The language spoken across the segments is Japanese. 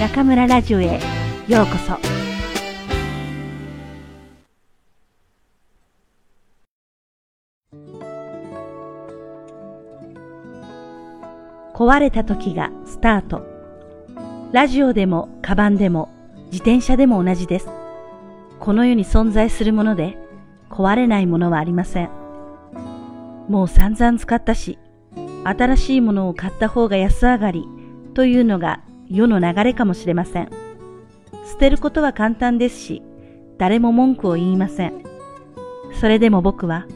中村ラジオへようこそ。壊れた時がスタート。ラジオでもカバンでも自転車でも同じです。この世に存在するもので壊れないものはありません。もう散々使ったし新しいものを買った方が安上がりというのが世の流れかもしれません。捨てることは簡単ですし、誰も文句を言いません。それでも僕は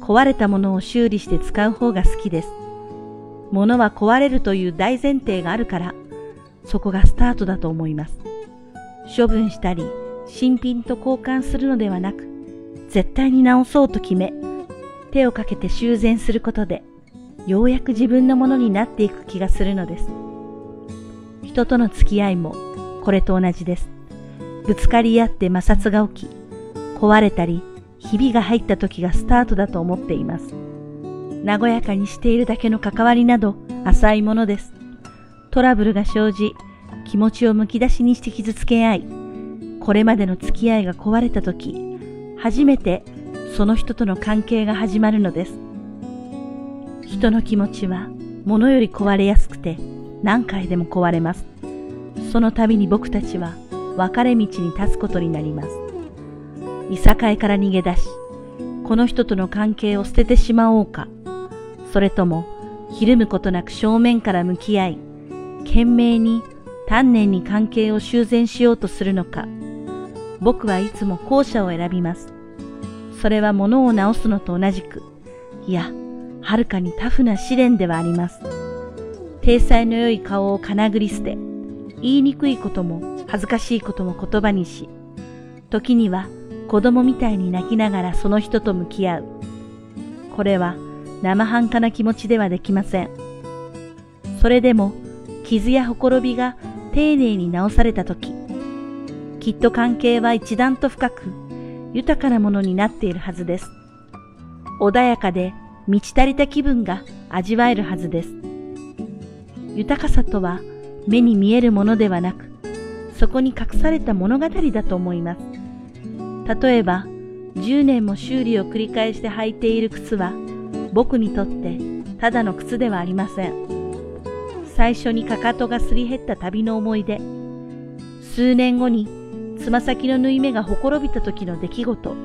壊れたものを修理して使う方が好きです。物は壊れるという大前提があるから、そこがスタートだと思います。処分したり、新品と交換するのではなく、絶対に直そうと決め、手をかけて修繕することで、ようやく自分のものになっていく気がするのです。人との付き合いもこれと同じです。ぶつかり合って摩擦が起き、壊れたり、ひびが入った時がスタートだと思っています。和やかにしているだけの関わりなど浅いものです。トラブルが生じ、気持ちをむき出しにして傷つけ合い、これまでの付き合いが壊れた時、初めてその人との関係が始まるのです。人の気持ちは物より壊れやすくて何回でも壊れます。その度に僕たちは分れ道に立つことになります。いさかいから逃げ出し、この人との関係を捨ててしまおうか、それとも、ひるむことなく正面から向き合い、懸命に丹念に関係を修繕しようとするのか、僕はいつも後者を選びます。それは物を直すのと同じく、いや、はるかにタフな試練ではあります。体裁の良い顔をかなぐり捨て、言いにくいことも恥ずかしいことも言葉にし、時には子供みたいに泣きながらその人と向き合う。これは生半可な気持ちではできません。それでも傷やほころびが丁寧に直された時、きっと関係は一段と深く豊かなものになっているはずです。穏やかで満ち足りた気分が味わえるはずです。豊かさとは目に見えるものではなく、そこに隠された物語だと思います。例えば、10年も修理を繰り返して履いている靴は、僕にとってただの靴ではありません。最初にかかとがすり減った旅の思い出、数年後につま先の縫い目がほころびた時の出来事、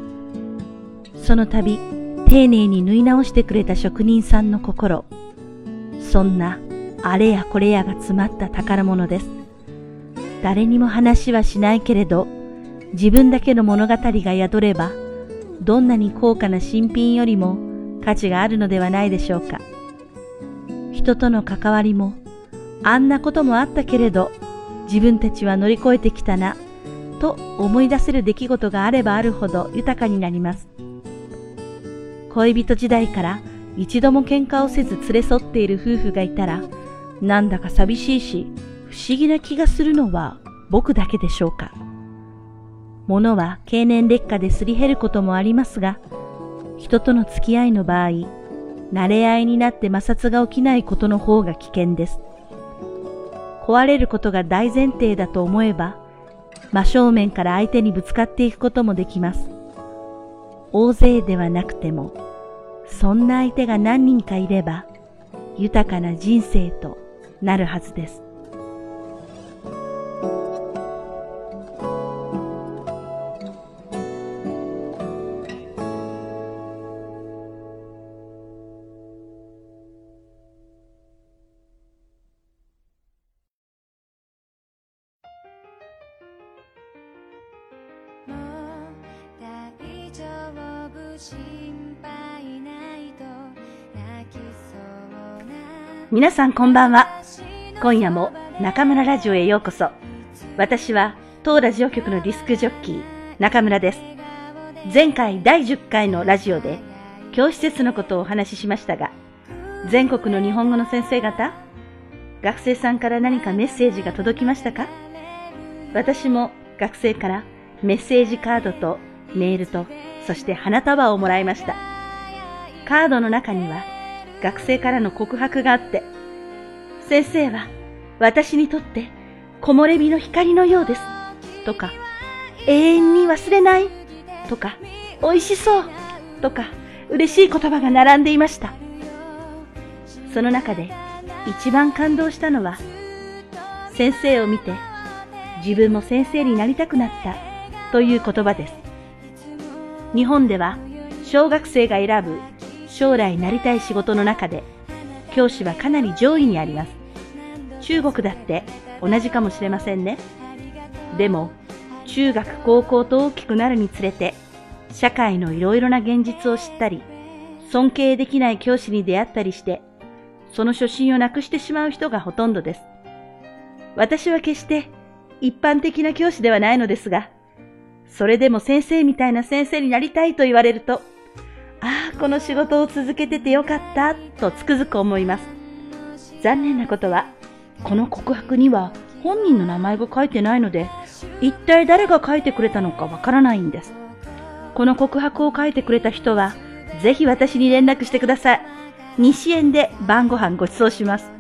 その度、丁寧に縫い直してくれた職人さんの心。そんなあれやこれやが詰まった宝物です。誰にも話はしないけれど、自分だけの物語が宿れば、どんなに高価な新品よりも価値があるのではないでしょうか。人との関わりも、あんなこともあったけれど、自分たちは乗り越えてきたな、と思い出せる出来事があればあるほど豊かになります。恋人時代から一度も喧嘩をせず連れ添っている夫婦がいたら、なんだか寂しいし、不思議な気がするのは僕だけでしょうか。物は経年劣化ですり減ることもありますが、人との付き合いの場合、慣れ合いになって摩擦が起きないことの方が危険です。壊れることが大前提だと思えば、真正面から相手にぶつかっていくこともできます。大勢ではなくても、そんな相手が何人かいれば、豊かな人生となるはずです。皆さんこんばんは。今夜も中村ラジオへようこそ。私は当ラジオ局のディスクジョッキー中村です。前回第10回のラジオで教師説のことをお話ししましたが、全国の日本語の先生方、学生さんから何かメッセージが届きましたか？私も学生からメッセージカードとメールと、そして花束をもらいました。カードの中には学生からの告白があって、先生は私にとって木漏れ日の光のようです。とか、永遠に忘れない。とか、美味しそう。とか、嬉しい言葉が並んでいました。その中で一番感動したのは、先生を見て自分も先生になりたくなったという言葉です。日本では小学生が選ぶ将来なりたい仕事の中で教師はかなり上位にあります。中国だって同じかもしれませんね。でも中学高校と大きくなるにつれて社会のいろいろな現実を知ったり尊敬できない教師に出会ったりしてその初心をなくしてしまう人がほとんどです。私は決して一般的な教師ではないのですが、それでも先生みたいな先生になりたいと言われると、この仕事を続けててよかったとつくづく思います。残念なことは、この告白には本人の名前が書いてないので、一体誰が書いてくれたのかわからないんです。この告白を書いてくれた人は、ぜひ私に連絡してください。西園で晩ご飯ご馳走します。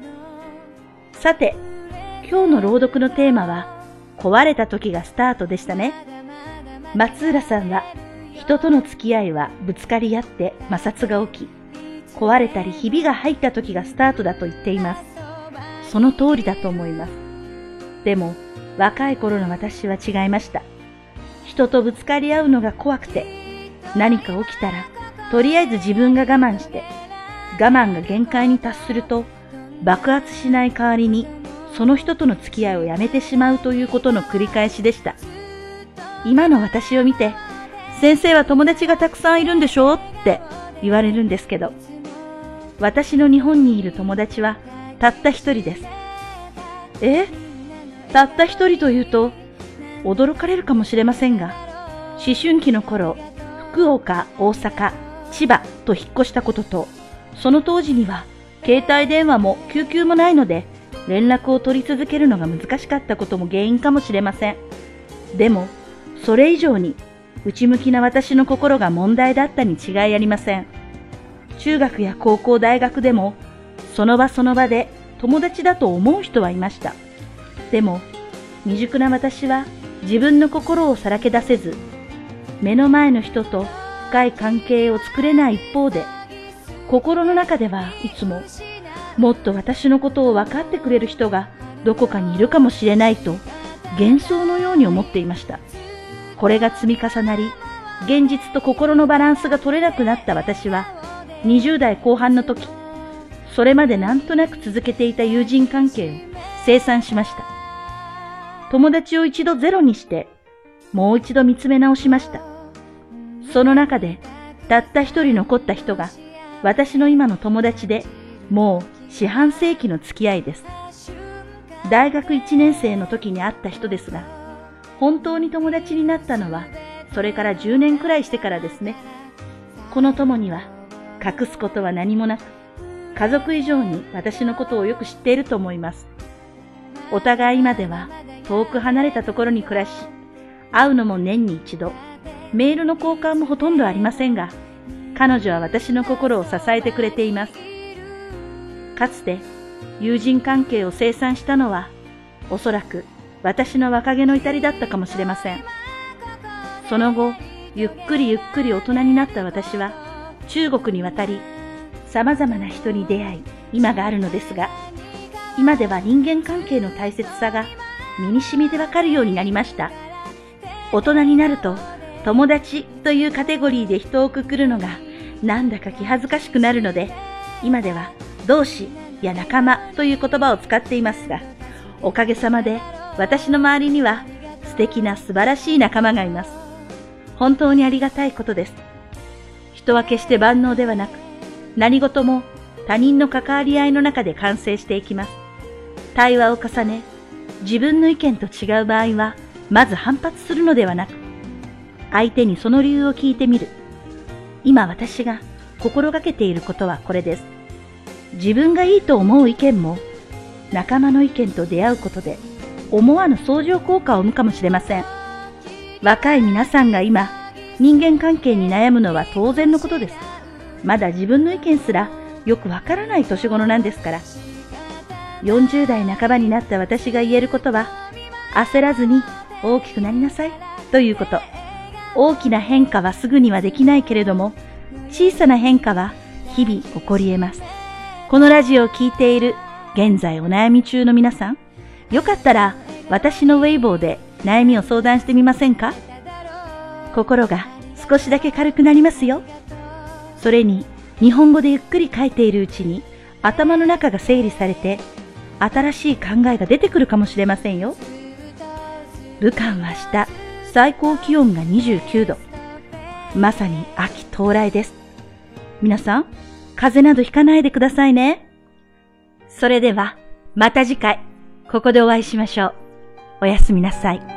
さて、今日の朗読のテーマは、壊れた時がスタートでしたね。松浦さんは、人との付き合いはぶつかり合って摩擦が起き、壊れたりひびが入った時がスタートだと言っています。その通りだと思います。でも、若い頃の私は違いました。人とぶつかり合うのが怖くて、何か起きたら、とりあえず自分が我慢して、我慢が限界に達すると、爆発しない代わりに、その人との付き合いをやめてしまうということの繰り返しでした。今の私を見て、先生は友達がたくさんいるんでしょ?って言われるんですけど、私の日本にいる友達はたった一人です。え？たった一人というと、驚かれるかもしれませんが、思春期の頃、福岡、大阪、千葉と引っ越したことと、その当時には携帯電話も救急もないので連絡を取り続けるのが難しかったことも原因かもしれません。でも、それ以上に内向きな私の心が問題だったに違いありません。中学や高校、大学でもその場その場で友達だと思う人はいました。でも、未熟な私は自分の心をさらけ出せず、目の前の人と深い関係を作れない一方で、心の中ではいつも、もっと私のことを分かってくれる人がどこかにいるかもしれないと幻想のように思っていました。これが積み重なり、現実と心のバランスが取れなくなった私は、20代後半の時、それまでなんとなく続けていた友人関係を清算しました。友達を一度ゼロにして、もう一度見つめ直しました。その中で、たった一人残った人が、私の今の友達で、もう四半世紀の付き合いです。大学1年生の時に会った人ですが、本当に友達になったのは、それから10年くらいしてからですね。この友には、隠すことは何もなく、家族以上に私のことをよく知っていると思います。お互い今では遠く離れたところに暮らし、会うのも年に一度、メールの交換もほとんどありませんが、彼女は私の心を支えてくれています。かつて友人関係を清算したのは、おそらく私の若気の至りだったかもしれません。その後、ゆっくりゆっくり大人になった私は、中国に渡り、様々な人に出会い、今があるのですが、今では人間関係の大切さが身に染みてわかるようになりました。大人になると、友達というカテゴリーで人をくくるのがなんだか気恥ずかしくなるので、今では同志や仲間という言葉を使っていますが、おかげさまで私の周りには素敵な素晴らしい仲間がいます。本当にありがたいことです。人は決して万能ではなく、何事も他人の関わり合いの中で完成していきます。対話を重ね、自分の意見と違う場合は、まず反発するのではなく、相手にその理由を聞いてみる。今私が心がけていることはこれです。自分がいいと思う意見も仲間の意見と出会うことで思わぬ相乗効果を生むかもしれません。若い皆さんが今人間関係に悩むのは当然のことです。まだ自分の意見すらよくわからない年頃なんですから。40代半ばになった私が言えることは焦らずに大きくなりなさいということ。大きな変化はすぐにはできないけれども、小さな変化は日々起こり得ます。このラジオを聴いている現在お悩み中の皆さん、よかったら私のウェイボーで悩みを相談してみませんか？心が少しだけ軽くなりますよ。それに日本語でゆっくり書いているうちに頭の中が整理されて新しい考えが出てくるかもしれませんよ。武漢は明日最高気温が29度。まさに秋到来です。皆さん、風邪などひかないでくださいね。それでは、また次回、ここでお会いしましょう。おやすみなさい。